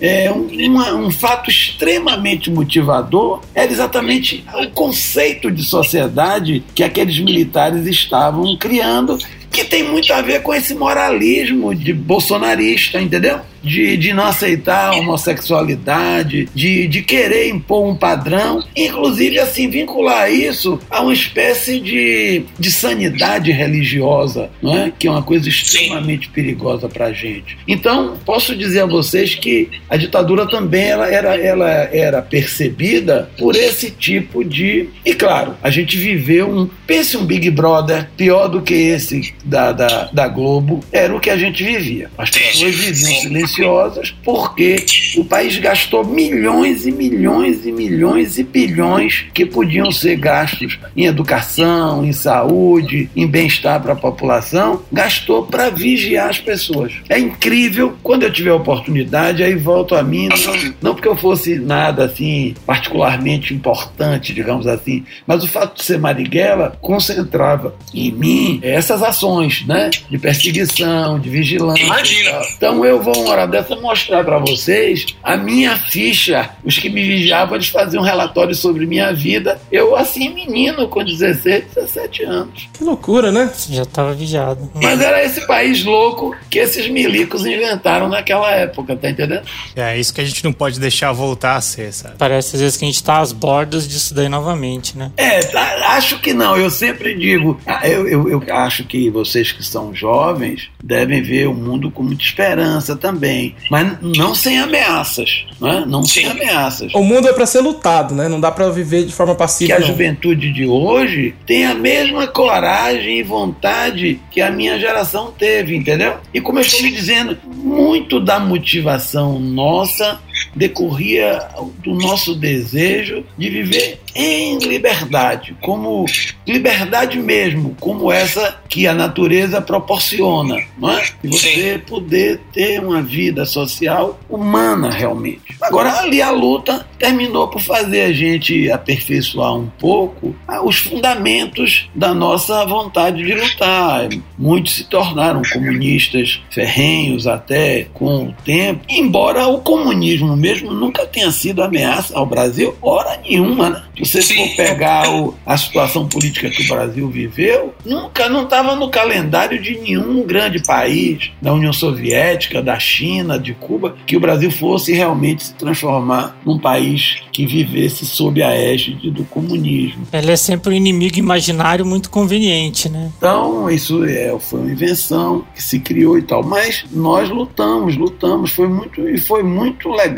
É? é um, uma, um fato extremamente motivador era exatamente o conceito de sociedade que aqueles militares estavam criando que tem muito a ver com esse moralismo de bolsonarista, entendeu? De, de não aceitar a homossexualidade, de, de querer impor um padrão, inclusive assim vincular isso a uma espécie de, de sanidade religiosa, não é? que é uma coisa extremamente perigosa para a gente. Então, posso dizer a vocês que a ditadura também ela era, ela era percebida por esse tipo de. E claro, a gente viveu um. Pense um Big Brother pior do que esse da, da, da Globo era o que a gente vivia. As pessoas viviam silenciosas porque o país gastou milhões e milhões e milhões e bilhões que podiam ser gastos em educação, em saúde, em bem-estar para a população, gastou para vigiar as pessoas. É incrível. Quando eu tiver oportunidade, aí volto a mim, não, não porque eu fosse nada assim particularmente importante, digamos assim, mas o fato de ser Marighella concentrava em mim essas ações ações né, de perseguição, de vigilância. Imagina. Então eu vou hora dessa mostrar para vocês a minha ficha. Os que me vigiavam, eles faziam um relatório sobre minha vida. Eu, assim, menino, com 16, 17 anos. Que loucura, né? Você já estava vigiado. Mas era esse país louco que esses milicos inventaram naquela época, tá entendendo? É isso que a gente não pode deixar voltar a ser, sabe? Parece às vezes que a gente tá às bordas disso daí novamente, né? É, tá, acho que não. Eu sempre digo, ah, eu, eu, eu acho que vocês que são jovens devem ver o mundo com muita esperança também, mas não sem ameaças, né? não sem ameaças. O mundo é para ser lutado, né? Não dá para viver de forma Que passiva. a não. juventude de hoje tem a mesma coragem e vontade que a minha geração teve, entendeu? E como eu estou lhe dizendo, muito da motivação nossa decorria do nosso desejo de viver em liberdade, como liberdade mesmo, como essa que a natureza proporciona, não é? E você poder ter uma vida social humana realmente. Agora ali a luta terminou por fazer a gente aperfeiçoar um pouco ah, os fundamentos da nossa vontade de lutar. Muitos se tornaram comunistas ferrenhos até com o tempo, embora o comunismo mesmo nunca tenha sido ameaça ao Brasil, hora nenhuma, né? Se você for pegar o- a situação política que o Brasil viveu, nunca não estava no calendário de nenhum grande país, da União Soviética, da China, de Cuba, que o Brasil fosse realmente se transformar num país que vivesse sob a égide do comunismo. Ele é sempre um inimigo imaginário muito conveniente, né? Então, isso é, foi uma invenção que se criou e tal. Mas nós lutamos, lutamos. Foi muito, e foi muito legal.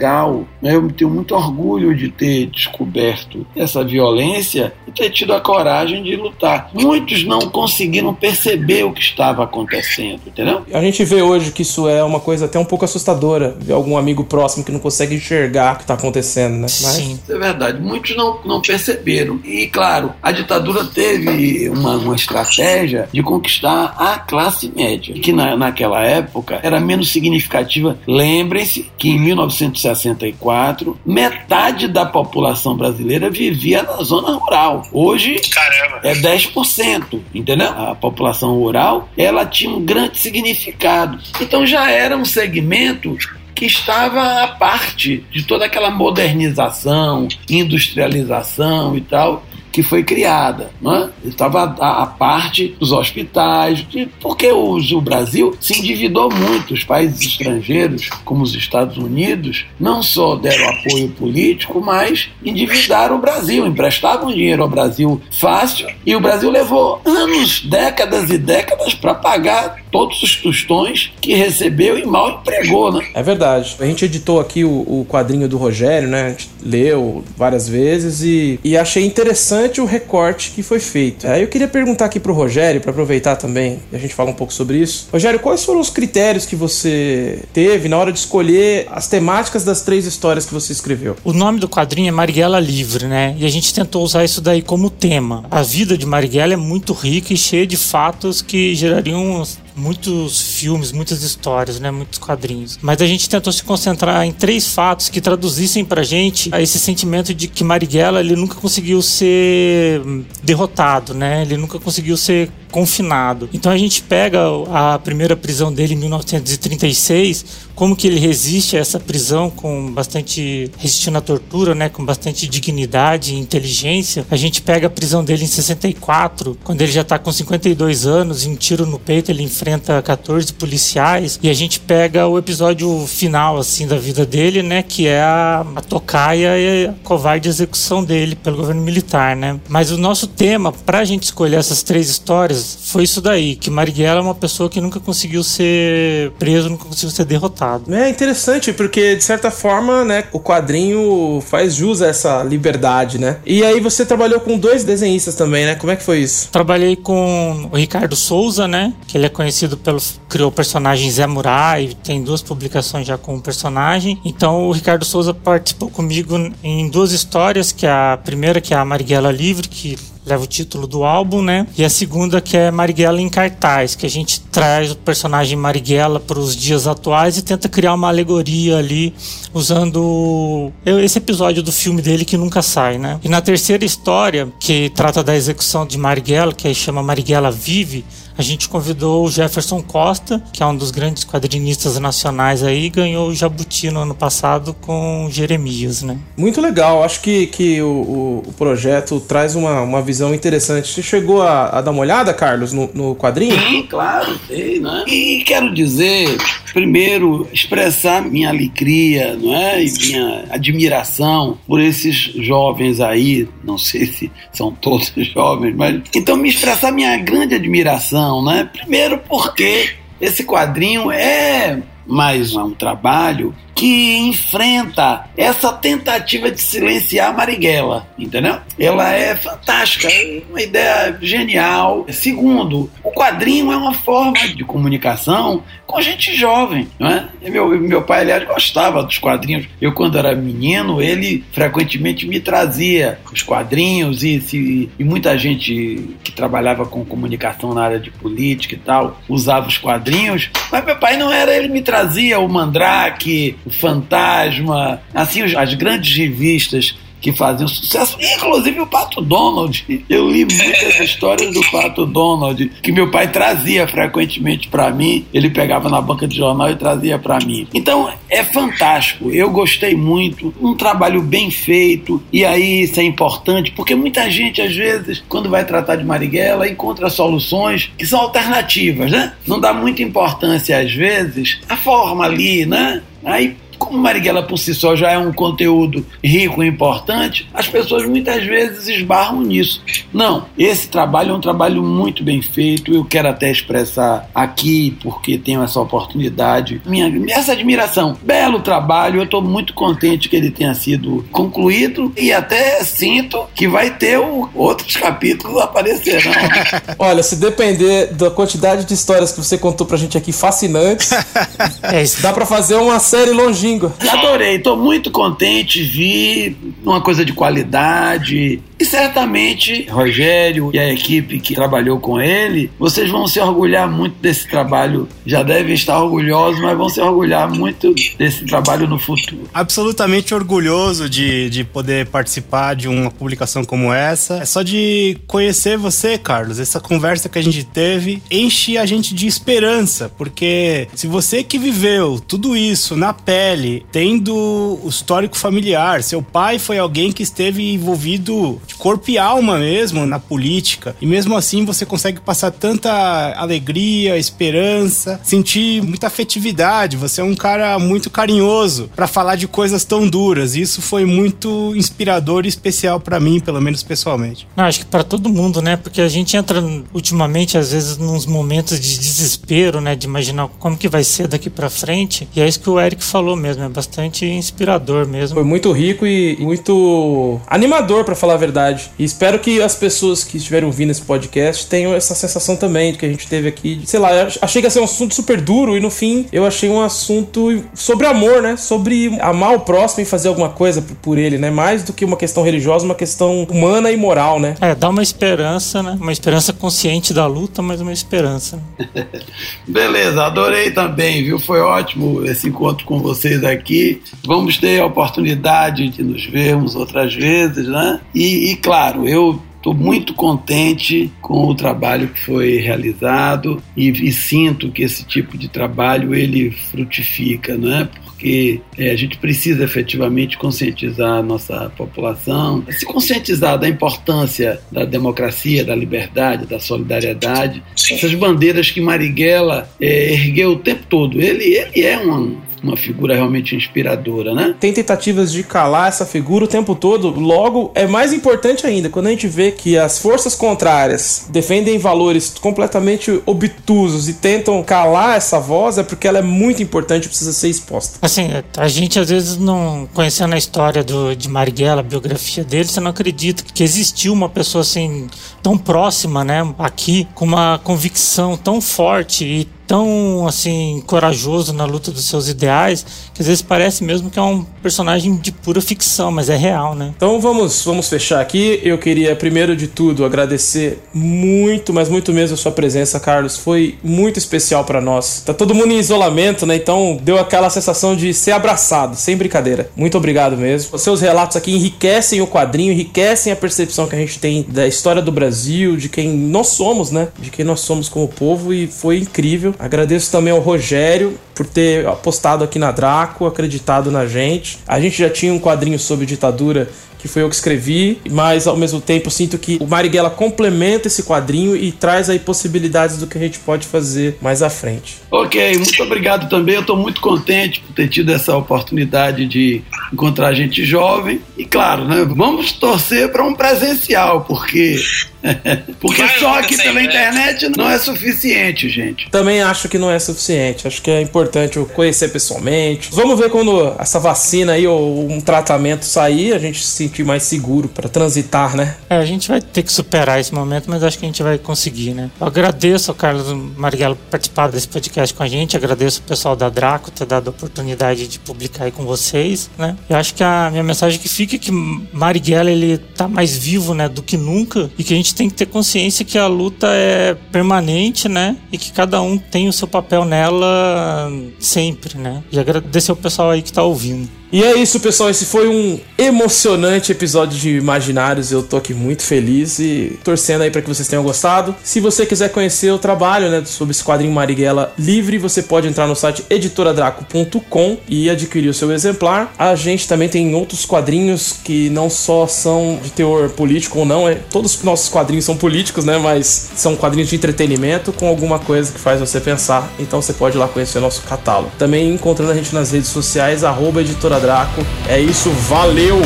Né? Eu tenho muito orgulho de ter descoberto essa violência e ter tido a coragem de lutar. Muitos não conseguiram perceber o que estava acontecendo, entendeu? A gente vê hoje que isso é uma coisa até um pouco assustadora. Ver algum amigo próximo que não consegue enxergar o que tá acontecendo, né? Mas Sim. Isso é verdade. Muitos não, não perceberam. E, claro, a ditadura teve uma, uma estratégia de conquistar a classe média, que na, naquela época era menos significativa. Lembrem-se que em 1964, metade da população brasileira vivia na zona rural. Hoje, Caramba. é 10%, entendeu? A população rural, ela tinha um grande significado. Então já era um segmento que estava à parte de toda aquela modernização, industrialização e tal que foi criada, é? Estava à, à parte dos hospitais, de- porque os- o Brasil se endividou muito. Os países estrangeiros, como os Estados Unidos, não só deram apoio político, mas endividaram o Brasil, emprestavam dinheiro ao Brasil fácil, e o Brasil levou anos, décadas e décadas para pagar todos os tostões que recebeu e mal empregou, né? É verdade. A gente editou aqui o, o quadrinho do Rogério, né? A gente leu várias vezes e, e achei interessante o recorte que foi feito. Aí eu queria perguntar aqui pro Rogério, para aproveitar também e a gente fala um pouco sobre isso. Rogério, quais foram os critérios que você teve na hora de escolher as temáticas das três histórias que você escreveu? O nome do quadrinho é Marighella Livre, né? E a gente tentou usar isso daí como tema. A vida de Marighella é muito rica e cheia de fatos que gerariam muitos filmes, muitas histórias, né? Muitos quadrinhos. Mas a gente tentou se concentrar em três fatos que traduzissem pra gente esse sentimento de que Marighella ele nunca conseguiu ser hum, derrotado, né? Ele nunca conseguiu ser confinado. Então a gente pega a primeira prisão dele em 1936, como que ele resiste a essa prisão com bastante resistindo à tortura, né, com bastante dignidade e inteligência. A gente pega a prisão dele em 64, quando ele já tá com 52 anos, e um tiro no peito ele enfrenta 14 policiais, e a gente pega o episódio final assim da vida dele, né, que é a, a tocaia e a covarde execução dele pelo governo militar, né? Mas o nosso tema pra gente escolher essas três histórias foi isso daí, que Marighella é uma pessoa que nunca conseguiu ser preso, nunca conseguiu ser derrotado. É interessante, porque de certa forma, né, o quadrinho faz jus a essa liberdade, né? E aí você trabalhou com dois desenhistas também, né? Como é que foi isso? Trabalhei com o Ricardo Souza, né? Que ele é conhecido pelo. criou o personagem Zé Murai, tem duas publicações já com o personagem. Então o Ricardo Souza participou comigo em duas histórias, que é a primeira que é a Marighella Livre, que leva o título do álbum, né? E a segunda que é Marighella em cartaz, que a gente traz o personagem Marighella para os dias atuais e tenta criar uma alegoria ali usando esse episódio do filme dele que nunca sai, né? E na terceira história, que trata da execução de Marighella, que aí chama Marighella Vive, a gente convidou o Jefferson Costa, que é um dos grandes quadrinistas nacionais aí, ganhou o Jabuti no ano passado com Jeremias, né? Muito legal, acho que, que o, o projeto traz uma, uma visão interessante. Você chegou a, a dar uma olhada, Carlos, no, no quadrinho? Sim, claro, sei, né? E quero dizer, primeiro, expressar minha alegria, não é? E minha admiração por esses jovens aí, não sei se são todos jovens, mas então me expressar minha grande admiração, né? Primeiro porque esse quadrinho é mais um trabalho que enfrenta essa tentativa de silenciar Marighella, entendeu? Ela é fantástica, é uma ideia genial. Segundo, o quadrinho é uma forma de comunicação com gente jovem, não é? Meu, meu pai, aliás, gostava dos quadrinhos. Eu, quando era menino, ele frequentemente me trazia os quadrinhos e, se, e muita gente que trabalhava com comunicação na área de política e tal usava os quadrinhos, mas meu pai não era, ele me trazia o Mandrake, o Fantasma, assim, as grandes revistas que faziam sucesso, inclusive o Pato Donald. Eu li muitas histórias do Pato Donald que meu pai trazia frequentemente para mim. Ele pegava na banca de jornal e trazia para mim. Então é fantástico. Eu gostei muito, um trabalho bem feito. E aí isso é importante porque muita gente às vezes quando vai tratar de Marighella encontra soluções que são alternativas, né? Não dá muita importância às vezes a forma ali, né? Aí como Marighella por si só já é um conteúdo rico e importante, as pessoas muitas vezes esbarram nisso. Não, esse trabalho é um trabalho muito bem feito. Eu quero até expressar aqui, porque tenho essa oportunidade, minha, essa admiração. Belo trabalho, eu estou muito contente que ele tenha sido concluído e até sinto que vai ter o, outros capítulos aparecerão. Olha, se depender da quantidade de histórias que você contou pra gente aqui fascinantes, é, dá para fazer uma série longínqua língua. Adorei, estou muito contente, vi uma coisa de qualidade. E certamente, Rogério e a equipe que trabalhou com ele, vocês vão se orgulhar muito desse trabalho. Já devem estar orgulhosos, mas vão se orgulhar muito desse trabalho no futuro. Absolutamente orgulhoso de, de poder participar de uma publicação como essa. É só de conhecer você, Carlos. Essa conversa que a gente teve enche a gente de esperança, porque se você que viveu tudo isso na pele, tendo o histórico familiar, seu pai foi alguém que esteve envolvido de corpo e alma mesmo na política. E mesmo assim você consegue passar tanta alegria, esperança, sentir muita afetividade. Você é um cara muito carinhoso para falar de coisas tão duras. E isso foi muito inspirador e especial para mim, pelo menos pessoalmente. Não, acho que para todo mundo, né? Porque a gente entra ultimamente às vezes nos momentos de desespero, né, de imaginar como que vai ser daqui para frente. E é isso que o Eric falou mesmo, é bastante inspirador mesmo. Foi muito rico e muito animador para falar a verdade verdade. E espero que as pessoas que estiverem ouvindo esse podcast tenham essa sensação também que a gente teve aqui. Sei lá, achei que ia ser um assunto super duro e no fim eu achei um assunto sobre amor, né? Sobre amar o próximo e fazer alguma coisa por ele, né? Mais do que uma questão religiosa, uma questão humana e moral, né? É, dá uma esperança, né? Uma esperança consciente da luta, mas uma esperança. Beleza, adorei também, viu? Foi ótimo esse encontro com vocês aqui. Vamos ter a oportunidade de nos vermos outras vezes, né? E, e claro, eu Estou muito contente com o trabalho que foi realizado e, e, sinto que esse tipo de trabalho ele frutifica, não é? Porque é, a gente precisa efetivamente conscientizar a nossa população, se conscientizar da importância da democracia, da liberdade, da solidariedade, essas bandeiras que Marighella é, ergueu o tempo todo. Ele, ele é um uma figura realmente inspiradora, né? Tem tentativas de calar essa figura o tempo todo, logo é mais importante ainda quando a gente vê que as forças contrárias defendem valores completamente obtusos e tentam calar essa voz, é porque ela é muito importante e precisa ser exposta. Assim, a gente às vezes não conhecendo a história do, de Marighella, a biografia dele, você não acredita que existiu uma pessoa assim tão próxima, né, aqui, com uma convicção tão forte e tão assim corajoso na luta dos seus ideais que às vezes parece mesmo que é um personagem de pura ficção, mas é real, né? Então vamos, vamos fechar aqui. Eu queria primeiro de tudo agradecer muito, mas muito mesmo a sua presença, Carlos. Foi muito especial para nós. Tá todo mundo em isolamento, né? Então deu aquela sensação de ser abraçado, sem brincadeira. Muito obrigado mesmo. Os seus relatos aqui enriquecem o quadrinho, enriquecem a percepção que a gente tem da história do Brasil, de quem nós somos, né? De quem nós somos como povo e foi incrível. Agradeço também ao Rogério por ter apostado aqui na Draco, acreditado na gente. A gente já tinha um quadrinho sobre ditadura que foi eu que escrevi, mas ao mesmo tempo sinto que o Marighella complementa esse quadrinho e traz aí possibilidades do que a gente pode fazer mais à frente. Ok, muito obrigado também. Eu estou muito contente por ter tido essa oportunidade de encontrar gente jovem. E claro, né, vamos torcer para um presencial, porque porque só aqui pela né? internet não é suficiente, gente. Também acho que não é suficiente. Acho que é importante eu conhecer pessoalmente. Vamos ver quando essa vacina aí ou um tratamento sair, a gente se sentir mais seguro para transitar, né? É, a gente vai ter que superar esse momento, mas acho que a gente vai conseguir, né? Eu agradeço ao Carlos Marighella participar desse podcast com a gente, agradeço o pessoal da Draco ter dado a oportunidade de publicar aí com vocês, né? Eu acho que a minha mensagem que fica é que Marighella ele tá mais vivo, né, do que nunca e que a gente tem que ter consciência que a luta é permanente, né? E que cada um tem o seu papel nela sempre, né? E agradecer o pessoal aí que tá ouvindo. E é isso, pessoal. Esse foi um emocionante episódio de Imaginários. Eu tô aqui muito feliz e torcendo aí para que vocês tenham gostado. Se você quiser conhecer o trabalho, né, sobre esse quadrinho Marighella livre, você pode entrar no site editoradraco.com e adquirir o seu exemplar. A gente também tem outros quadrinhos que não só são de teor político ou não, é, todos os nossos quadrinhos são políticos, né, mas são quadrinhos de entretenimento com alguma coisa que faz você pensar. Então você pode ir lá conhecer o nosso catálogo. Também encontrando a gente nas redes sociais, arroba editora Draco. É isso, valeu!